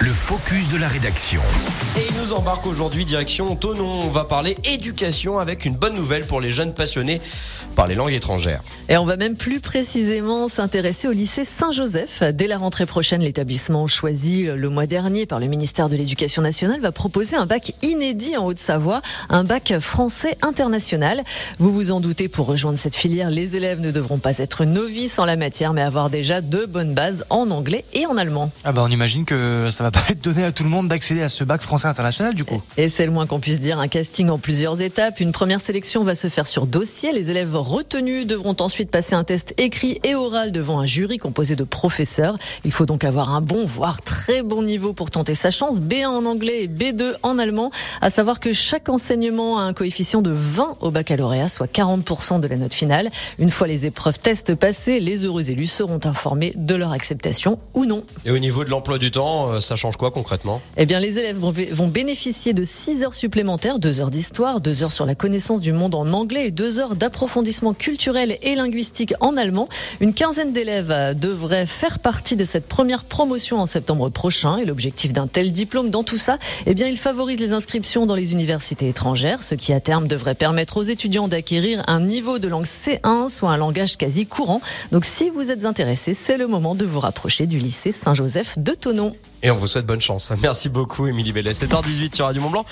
Le focus de la rédaction. Et il nous embarque aujourd'hui direction Tonon. On va parler éducation avec une bonne nouvelle pour les jeunes passionnés par les langues étrangères. Et on va même plus précisément s'intéresser au lycée Saint-Joseph. Dès la rentrée prochaine, l'établissement choisi le mois dernier par le ministère de l'Éducation nationale va proposer un bac inédit en Haute-Savoie, un bac français international. Vous vous en doutez, pour rejoindre cette filière, les élèves ne devront pas être novices en la matière, mais avoir déjà de bonnes bases en anglais et en allemand. Ah bah on imagine que ça va pas être donné à tout le monde d'accéder à ce bac français international du coup. Et c'est le moins qu'on puisse dire, un casting en plusieurs étapes. Une première sélection va se faire sur dossier. Les élèves retenus devront ensuite passer un test écrit et oral devant un jury composé de professeurs. Il faut donc avoir un bon, voire très bon niveau pour tenter sa chance. B1 en anglais et B2 en allemand. À savoir que chaque enseignement a un coefficient de 20 au baccalauréat, soit 40% de la note finale. Une fois les épreuves tests passées, les heureux élus seront informés de leur acceptation ou non. Et au niveau de l'emploi du temps, euh, ça change quoi concrètement? Eh bien, les élèves vont bénéficier de 6 heures supplémentaires, 2 heures d'histoire, 2 heures sur la connaissance du monde en anglais et 2 heures d'approfondissement culturel et linguistique en allemand. Une quinzaine d'élèves euh, devraient faire partie de cette première promotion en septembre prochain. Et l'objectif d'un tel diplôme dans tout ça, eh bien, il favorise les inscriptions dans les universités étrangères, ce qui à terme devrait permettre aux étudiants d'acquérir un niveau de langue C1, soit un langage quasi courant. Donc, si vous êtes intéressé, c'est le moment de vous rapprocher du lycée Saint-Joseph de Tonon. Et on vous souhaite bonne chance. Merci beaucoup, Émilie Bellet. 7h18 sur Radio Mont Blanc.